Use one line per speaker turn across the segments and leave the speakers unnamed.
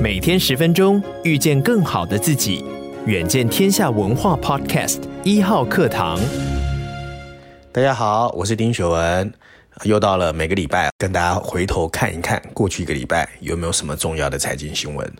每天十分钟，遇见更好的自己。远见天下文化 Podcast 一号课堂。
大家好，我是丁雪文，又到了每个礼拜跟大家回头看一看过去一个礼拜有没有什么重要的财经新闻。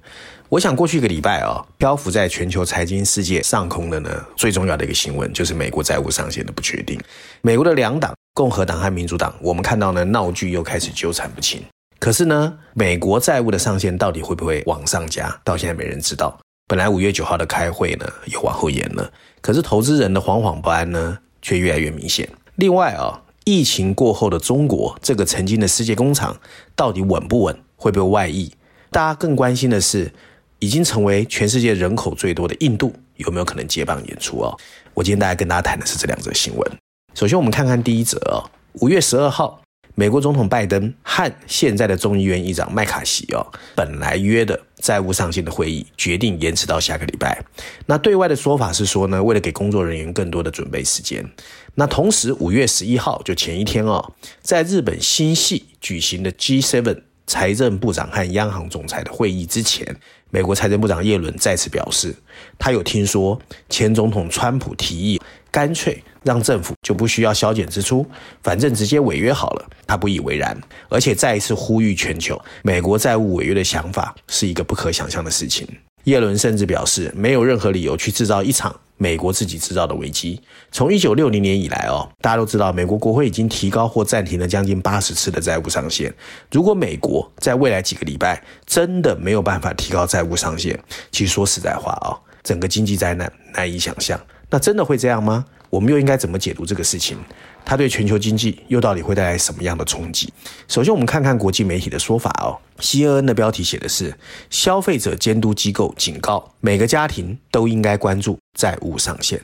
我想过去一个礼拜、哦，漂浮在全球财经世界上空的呢，最重要的一个新闻就是美国债务上限的不确定。美国的两党，共和党和民主党，我们看到呢闹剧又开始纠缠不清。可是呢，美国债务的上限到底会不会往上加？到现在没人知道。本来五月九号的开会呢，又往后延了。可是投资人的惶惶不安呢，却越来越明显。另外啊，疫情过后的中国这个曾经的世界工厂，到底稳不稳？会不会外溢？大家更关心的是，已经成为全世界人口最多的印度，有没有可能接棒演出啊？我今天大家跟大家谈的是这两则新闻。首先，我们看看第一则啊，五月十二号。美国总统拜登和现在的众议院议长麦卡锡哦，本来约的债务上限的会议决定延迟到下个礼拜。那对外的说法是说呢，为了给工作人员更多的准备时间。那同时，五月十一号就前一天哦，在日本新系举行的 G7 财政部长和央行总裁的会议之前，美国财政部长耶伦再次表示，他有听说前总统川普提议。干脆让政府就不需要削减支出，反正直接违约好了。他不以为然，而且再一次呼吁全球，美国债务违约的想法是一个不可想象的事情。耶伦甚至表示，没有任何理由去制造一场美国自己制造的危机。从一九六零年以来哦，大家都知道，美国国会已经提高或暂停了将近八十次的债务上限。如果美国在未来几个礼拜真的没有办法提高债务上限，其实说实在话哦，整个经济灾难难以想象。那真的会这样吗？我们又应该怎么解读这个事情？它对全球经济又到底会带来什么样的冲击？首先，我们看看国际媒体的说法哦。CNN 的标题写的是：消费者监督机构警告，每个家庭都应该关注债务上限。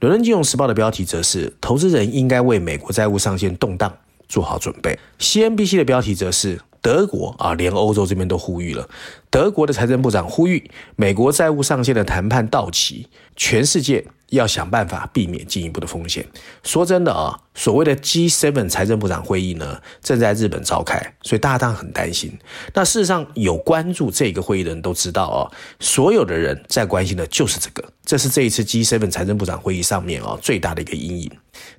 伦敦金融时报的标题则是：投资人应该为美国债务上限动荡做好准备。CNBC 的标题则是。德国啊，连欧洲这边都呼吁了。德国的财政部长呼吁，美国债务上限的谈判到期，全世界要想办法避免进一步的风险。说真的啊，所谓的 G7 财政部长会议呢，正在日本召开，所以大家当然很担心。那事实上，有关注这个会议的人都知道啊，所有的人在关心的就是这个，这是这一次 G7 财政部长会议上面啊最大的一个阴影。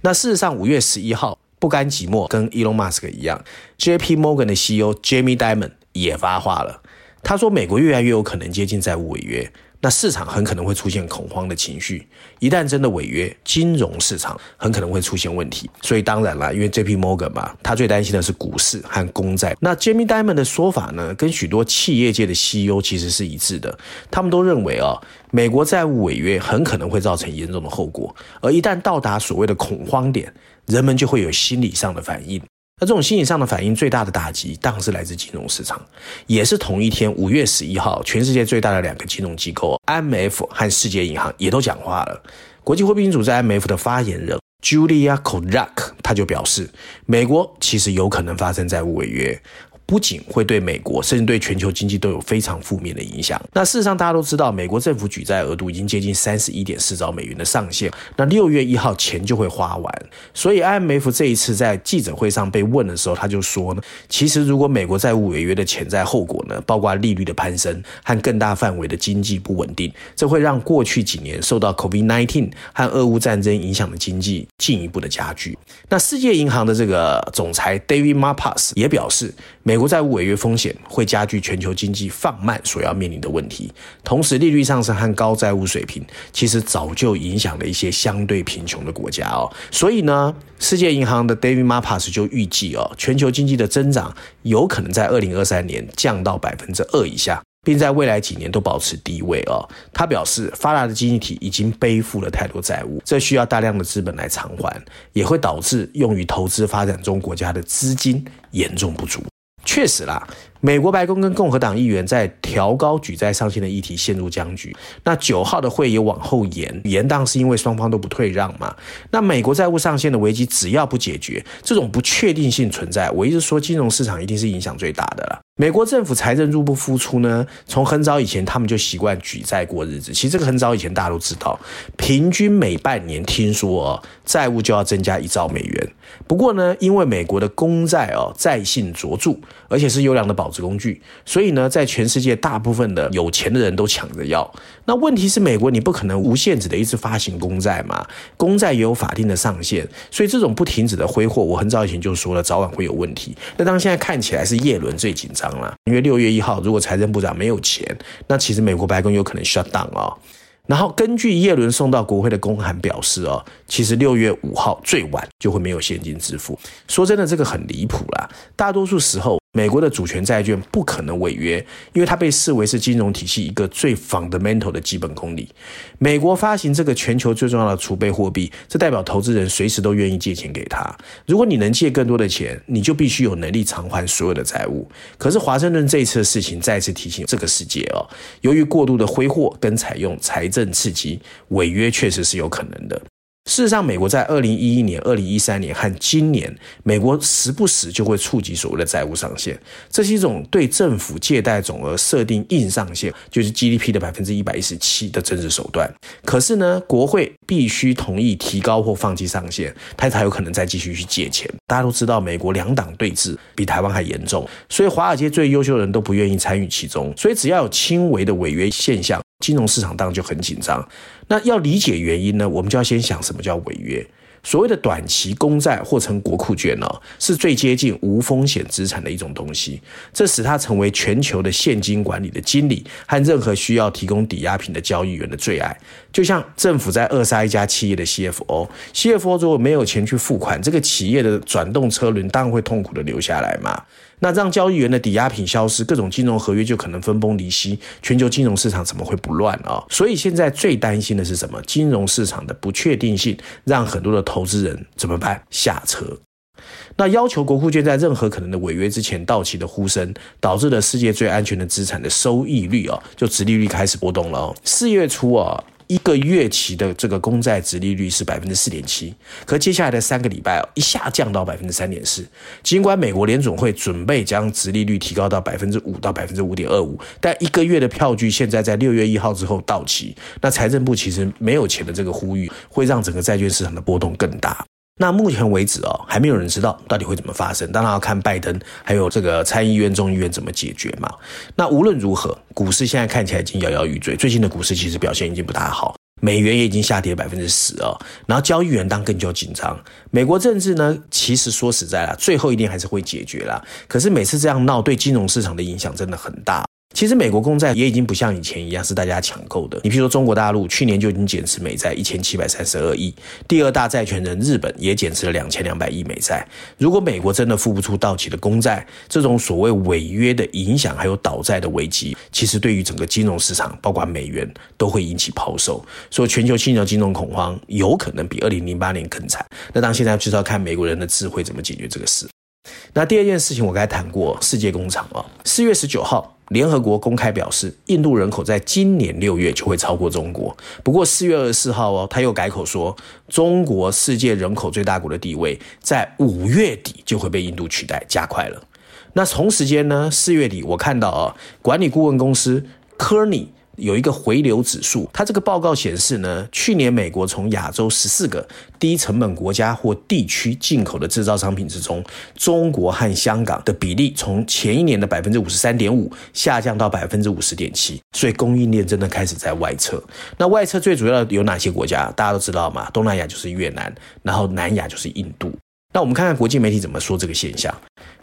那事实上，五月十一号。不甘寂寞，跟 Elon Musk 一样，J.P. Morgan 的 CEO Jamie Dimon 也发话了。他说，美国越来越有可能接近债务违约。那市场很可能会出现恐慌的情绪，一旦真的违约，金融市场很可能会出现问题。所以当然了，因为 J P Morgan 嘛，他最担心的是股市和公债。那 Jamie Dimon 的说法呢，跟许多企业界的 CEO 其实是一致的，他们都认为啊，美国债务违约很可能会造成严重的后果，而一旦到达所谓的恐慌点，人们就会有心理上的反应。那这种心理上的反应最大的打击，当然是来自金融市场，也是同一天五月十一号，全世界最大的两个金融机构 M F 和世界银行也都讲话了。国际货币基金组织 M F 的发言人 Julia Kozak 他就表示，美国其实有可能发生债务违约。不仅会对美国，甚至对全球经济都有非常负面的影响。那事实上，大家都知道，美国政府举债额度已经接近三十一点四兆美元的上限。那六月一号钱就会花完。所以，IMF 这一次在记者会上被问的时候，他就说呢，其实如果美国债务违约的潜在后果呢，包括利率的攀升和更大范围的经济不稳定，这会让过去几年受到 COVID-19 和俄乌战争影响的经济进一步的加剧。那世界银行的这个总裁 David Marpas 也表示，美国债务违约风险会加剧全球经济放慢所要面临的问题，同时利率上升和高债务水平其实早就影响了一些相对贫穷的国家哦。所以呢，世界银行的 David Malpass 就预计哦，全球经济的增长有可能在二零二三年降到百分之二以下，并在未来几年都保持低位哦。他表示，发达的经济体已经背负了太多债务，这需要大量的资本来偿还，也会导致用于投资发展中国家的资金严重不足。确实啦。美国白宫跟共和党议员在调高举债上限的议题陷入僵局。那九号的会也往后延，延宕是因为双方都不退让嘛。那美国债务上限的危机只要不解决，这种不确定性存在，我一直说金融市场一定是影响最大的了。美国政府财政入不敷出呢，从很早以前他们就习惯举债过日子。其实这个很早以前大家都知道，平均每半年听说哦，债务就要增加一兆美元。不过呢，因为美国的公债哦，债性卓著，而且是优良的保值工具，所以呢，在全世界大部分的有钱的人都抢着要。那问题是，美国你不可能无限制的一直发行公债嘛？公债也有法定的上限，所以这种不停止的挥霍，我很早以前就说了，早晚会有问题。那当现在看起来是叶伦最紧张因为六月一号如果财政部长没有钱，那其实美国白宫有可能 shut down 哦。然后根据耶伦送到国会的公函表示哦，其实六月五号最晚就会没有现金支付。说真的，这个很离谱啦，大多数时候。美国的主权债券不可能违约，因为它被视为是金融体系一个最 fundamental 的基本公理。美国发行这个全球最重要的储备货币，这代表投资人随时都愿意借钱给他。如果你能借更多的钱，你就必须有能力偿还所有的债务。可是华盛顿这一次的事情再次提醒这个世界哦，由于过度的挥霍跟采用财政刺激，违约确实是有可能的。事实上，美国在二零一一年、二零一三年和今年，美国时不时就会触及所谓的债务上限。这是一种对政府借贷总额设定硬上限，就是 GDP 的百分之一百一十七的政治手段。可是呢，国会必须同意提高或放弃上限，他才有可能再继续去借钱。大家都知道，美国两党对峙比台湾还严重，所以华尔街最优秀的人都不愿意参与其中。所以只要有轻微的违约现象，金融市场当然就很紧张。那要理解原因呢，我们就要先想什么叫违约。所谓的短期公债或称国库券呢，是最接近无风险资产的一种东西，这使它成为全球的现金管理的经理和任何需要提供抵押品的交易员的最爱。就像政府在扼杀一家企业的 CFO，CFO 如果没有钱去付款，这个企业的转动车轮当然会痛苦的留下来嘛。那让交易员的抵押品消失，各种金融合约就可能分崩离析，全球金融市场怎么会不乱啊？所以现在最担心的是什么？金融市场的不确定性，让很多的投资人怎么办？下车。那要求国库券在任何可能的违约之前到期的呼声，导致了世界最安全的资产的收益率啊，就殖利率开始波动了哦。四月初啊。一个月期的这个公债殖利率是百分之四点七，可接下来的三个礼拜哦，一下降到百分之三点四。尽管美国联总会准备将殖利率提高到百分之五到百分之五点二五，但一个月的票据现在在六月一号之后到期，那财政部其实没有钱的这个呼吁，会让整个债券市场的波动更大。那目前为止哦，还没有人知道到底会怎么发生。当然要看拜登还有这个参议院、众议院怎么解决嘛。那无论如何，股市现在看起来已经摇摇欲坠。最近的股市其实表现已经不大好，美元也已经下跌百分之十哦。然后交易员当更加紧张。美国政治呢，其实说实在啦，最后一定还是会解决啦。可是每次这样闹，对金融市场的影响真的很大。其实美国公债也已经不像以前一样是大家抢购的。你比如说中国大陆去年就已经减持美债一千七百三十二亿，第二大债权人日本也减持了两千两百亿美债。如果美国真的付不出到期的公债，这种所谓违约的影响还有倒债的危机，其实对于整个金融市场，包括美元都会引起抛售。所以全球性的金融恐慌有可能比二零零八年更惨。那当现在就是要看美国人的智慧怎么解决这个事。那第二件事情我刚才谈过，世界工厂啊，四月十九号。联合国公开表示，印度人口在今年六月就会超过中国。不过四月二十四号哦，他又改口说，中国世界人口最大国的地位在五月底就会被印度取代，加快了。那同时间呢，四月底我看到啊，管理顾问公司科尼。有一个回流指数，它这个报告显示呢，去年美国从亚洲十四个低成本国家或地区进口的制造商品之中，中国和香港的比例从前一年的百分之五十三点五下降到百分之五十点七，所以供应链真的开始在外撤。那外撤最主要的有哪些国家？大家都知道嘛，东南亚就是越南，然后南亚就是印度。那我们看看国际媒体怎么说这个现象。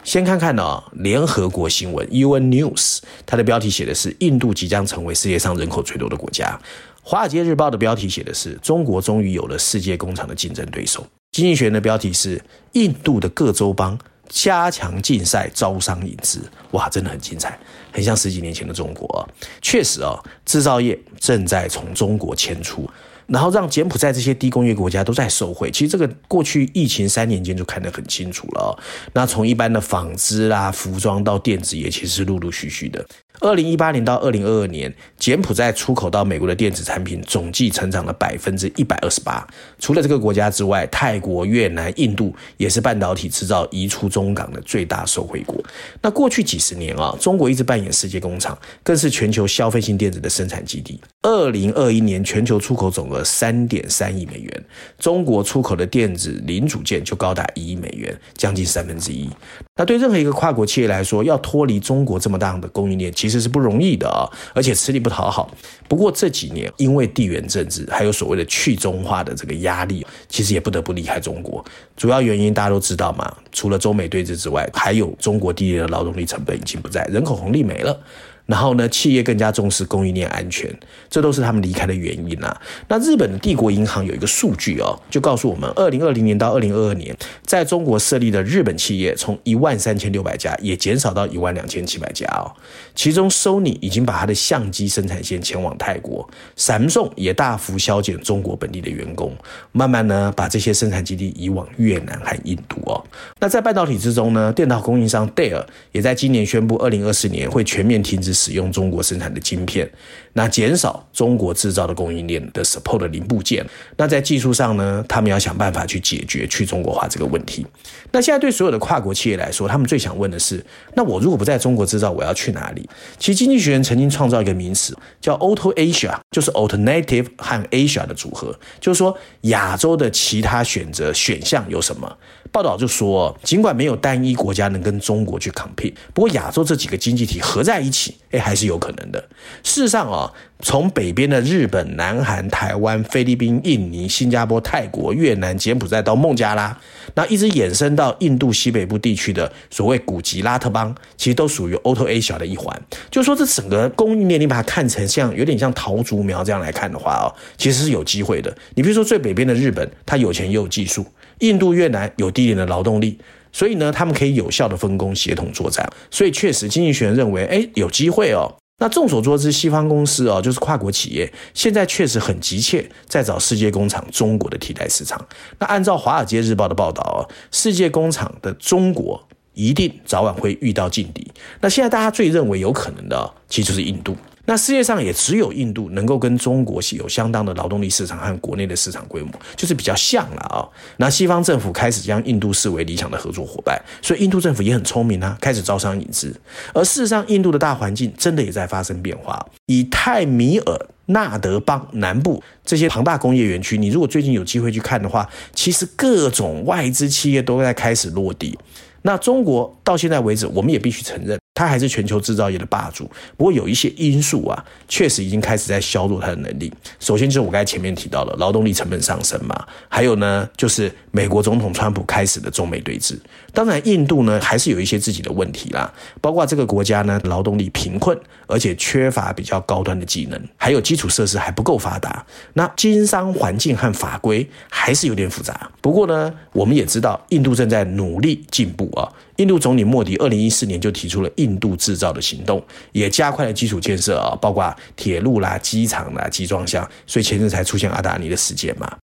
先看看呢、哦，联合国新闻 UN News，它的标题写的是印度即将成为世界上人口最多的国家。华尔街日报的标题写的是中国终于有了世界工厂的竞争对手。经济学的标题是印度的各州邦加强竞赛招商引资。哇，真的很精彩，很像十几年前的中国。确实啊、哦，制造业正在从中国迁出。然后让柬埔寨这些低工业国家都在受惠。其实这个过去疫情三年间就看得很清楚了。那从一般的纺织啦、服装到电子业，其实陆陆续续的。二零一八年到二零二二年，柬埔寨出口到美国的电子产品总计成长了百分之一百二十八。除了这个国家之外，泰国、越南、印度也是半导体制造移出中港的最大受惠国。那过去几十年啊，中国一直扮演世界工厂，更是全球消费性电子的生产基地。二零二一年全球出口总额三点三亿美元，中国出口的电子零组件就高达一亿美元，将近三分之一。那对任何一个跨国企业来说，要脱离中国这么大的供应链，其实是不容易的啊，而且吃力不讨好。不过这几年，因为地缘政治还有所谓的去中化的这个压力，其实也不得不离开中国。主要原因大家都知道嘛，除了中美对峙之外，还有中国低廉的劳动力成本已经不在，人口红利没了。然后呢，企业更加重视供应链安全，这都是他们离开的原因啊。那日本的帝国银行有一个数据哦，就告诉我们，二零二零年到二零二二年，在中国设立的日本企业从一万三千六百家，也减少到一万两千七百家哦。其中，Sony 已经把它的相机生产线前往泰国，Samsung 也大幅削减中国本地的员工，慢慢呢把这些生产基地移往越南和印度哦。那在半导体之中呢，电脑供应商戴尔也在今年宣布，二零二四年会全面停止。使用中国生产的晶片，那减少中国制造的供应链的 support 的零部件。那在技术上呢，他们要想办法去解决去中国化这个问题。那现在对所有的跨国企业来说，他们最想问的是：那我如果不在中国制造，我要去哪里？其实经济学人曾经创造一个名词叫 Auto Asia，就是 Alternative 和 Asia 的组合，就是说亚洲的其他选择选项有什么？报道就说，尽管没有单一国家能跟中国去 compete，不过亚洲这几个经济体合在一起，哎，还是有可能的。事实上啊，从北边的日本、南韩、台湾、菲律宾、印尼、新加坡、泰国、越南、柬埔寨到孟加拉，那一直延伸到印度西北部地区的所谓古吉拉特邦，其实都属于 Auto Asia 的一环。就说，这整个供应链，你把它看成像有点像桃竹苗这样来看的话哦，其实是有机会的。你比如说最北边的日本，它有钱又有技术。印度、越南有低廉的劳动力，所以呢，他们可以有效的分工、协同作战。所以确实，经济学人认为，哎，有机会哦。那众所周知，西方公司哦，就是跨国企业，现在确实很急切在找世界工厂中国的替代市场。那按照《华尔街日报》的报道哦，世界工厂的中国一定早晚会遇到劲敌。那现在大家最认为有可能的，其实就是印度。那世界上也只有印度能够跟中国有相当的劳动力市场和国内的市场规模，就是比较像了啊。那西方政府开始将印度视为理想的合作伙伴，所以印度政府也很聪明啊，开始招商引资。而事实上，印度的大环境真的也在发生变化。以泰米尔纳德邦南部这些庞大工业园区，你如果最近有机会去看的话，其实各种外资企业都在开始落地。那中国到现在为止，我们也必须承认。它还是全球制造业的霸主，不过有一些因素啊，确实已经开始在削弱它的能力。首先就是我刚才前面提到的劳动力成本上升嘛，还有呢，就是美国总统川普开始的中美对峙。当然，印度呢还是有一些自己的问题啦，包括这个国家呢劳动力贫困，而且缺乏比较高端的技能，还有基础设施还不够发达。那经商环境和法规还是有点复杂。不过呢，我们也知道印度正在努力进步啊。印度总理莫迪二零一四年就提出了印度制造的行动，也加快了基础建设啊，包括铁路啦、机场啦、集装箱，所以前阵才出现阿达尼的事件嘛。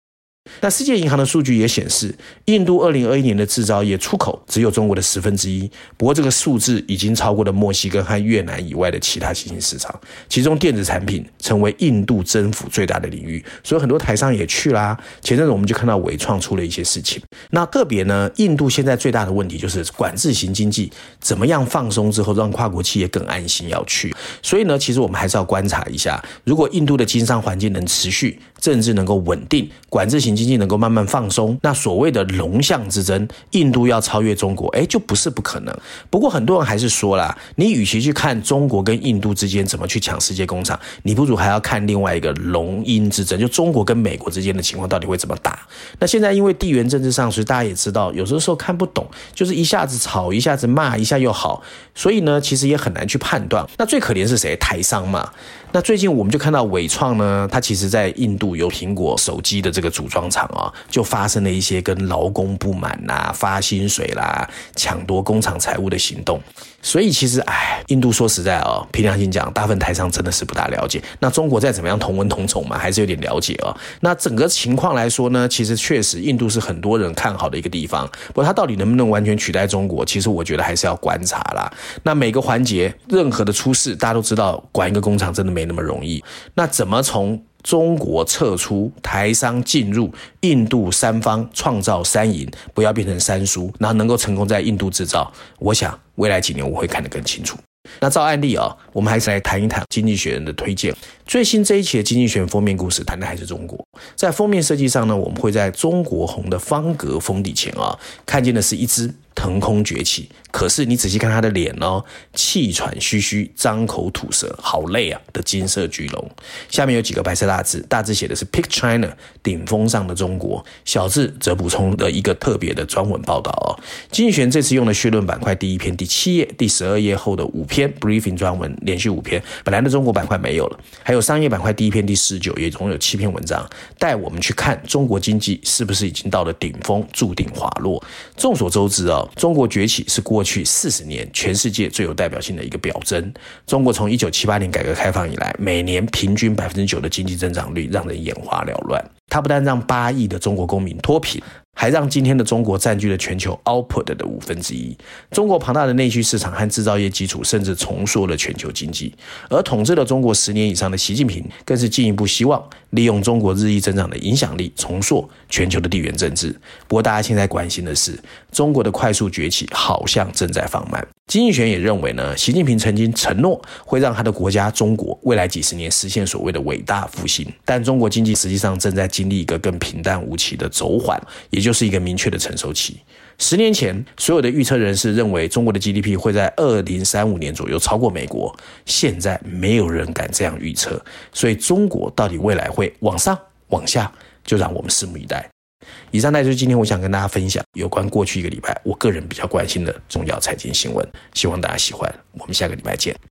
那世界银行的数据也显示，印度二零二一年的制造业出口只有中国的十分之一。不过这个数字已经超过了墨西哥和越南以外的其他新兴市场，其中电子产品成为印度增幅最大的领域，所以很多台商也去啦。前阵子我们就看到纬创出了一些事情。那个别呢，印度现在最大的问题就是管制型经济怎么样放松之后，让跨国企业更安心要去。所以呢，其实我们还是要观察一下，如果印度的经商环境能持续，政治能够稳定，管制型经经济能够慢慢放松，那所谓的龙象之争，印度要超越中国，哎，就不是不可能。不过很多人还是说啦，你与其去看中国跟印度之间怎么去抢世界工厂，你不如还要看另外一个龙鹰之争，就中国跟美国之间的情况到底会怎么打。那现在因为地缘政治上，所以大家也知道，有的时候看不懂，就是一下子吵，一下子骂，一下又好，所以呢，其实也很难去判断。那最可怜是谁？台商嘛。那最近我们就看到纬创呢，它其实在印度有苹果手机的这个组装厂，啊，就发生了一些跟劳工不满呐、发薪水啦、抢夺工厂财物的行动。所以其实，哎，印度说实在哦，凭良心讲，大部分台商真的是不大了解。那中国再怎么样同文同种嘛，还是有点了解哦。那整个情况来说呢，其实确实印度是很多人看好的一个地方。不过它到底能不能完全取代中国，其实我觉得还是要观察啦。那每个环节，任何的出事，大家都知道，管一个工厂真的没没那么容易。那怎么从中国撤出，台商进入印度三方创造三赢，不要变成三输，然后能够成功在印度制造？我想。未来几年我会看得更清楚。那照案例啊、我们还是来谈一谈《经济学人》的推荐。最新这一期的《经济学人》封面故事谈的还是中国。在封面设计上呢，我们会在中国红的方格封底前啊，看见的是一只。腾空崛起，可是你仔细看他的脸哦，气喘吁吁，张口吐舌，好累啊的金色巨龙。下面有几个白色大字，大字写的是 “Pick China”，顶峰上的中国。小字则补充了一个特别的专文报道哦。经济学这次用了绪论板块第一篇第七页、第十二页后的五篇 briefing 专文，连续五篇。本来的中国板块没有了，还有商业板块第一篇第十九页，总有七篇文章，带我们去看中国经济是不是已经到了顶峰，注定滑落。众所周知啊、哦。中国崛起是过去四十年全世界最有代表性的一个表征。中国从一九七八年改革开放以来，每年平均百分之九的经济增长率，让人眼花缭乱。它不但让八亿的中国公民脱贫。还让今天的中国占据了全球 output 的五分之一。中国庞大的内需市场和制造业基础，甚至重塑了全球经济。而统治了中国十年以上的习近平，更是进一步希望利用中国日益增长的影响力，重塑全球的地缘政治。不过，大家现在关心的是，中国的快速崛起好像正在放慢。经济学也认为呢，习近平曾经承诺会让他的国家中国未来几十年实现所谓的伟大复兴，但中国经济实际上正在经历一个更平淡无奇的走缓，也就是一个明确的成熟期。十年前，所有的预测人士认为中国的 GDP 会在二零三五年左右超过美国，现在没有人敢这样预测。所以，中国到底未来会往上往下，就让我们拭目以待。以上呢就是今天我想跟大家分享有关过去一个礼拜我个人比较关心的重要财经新闻，希望大家喜欢。我们下个礼拜见。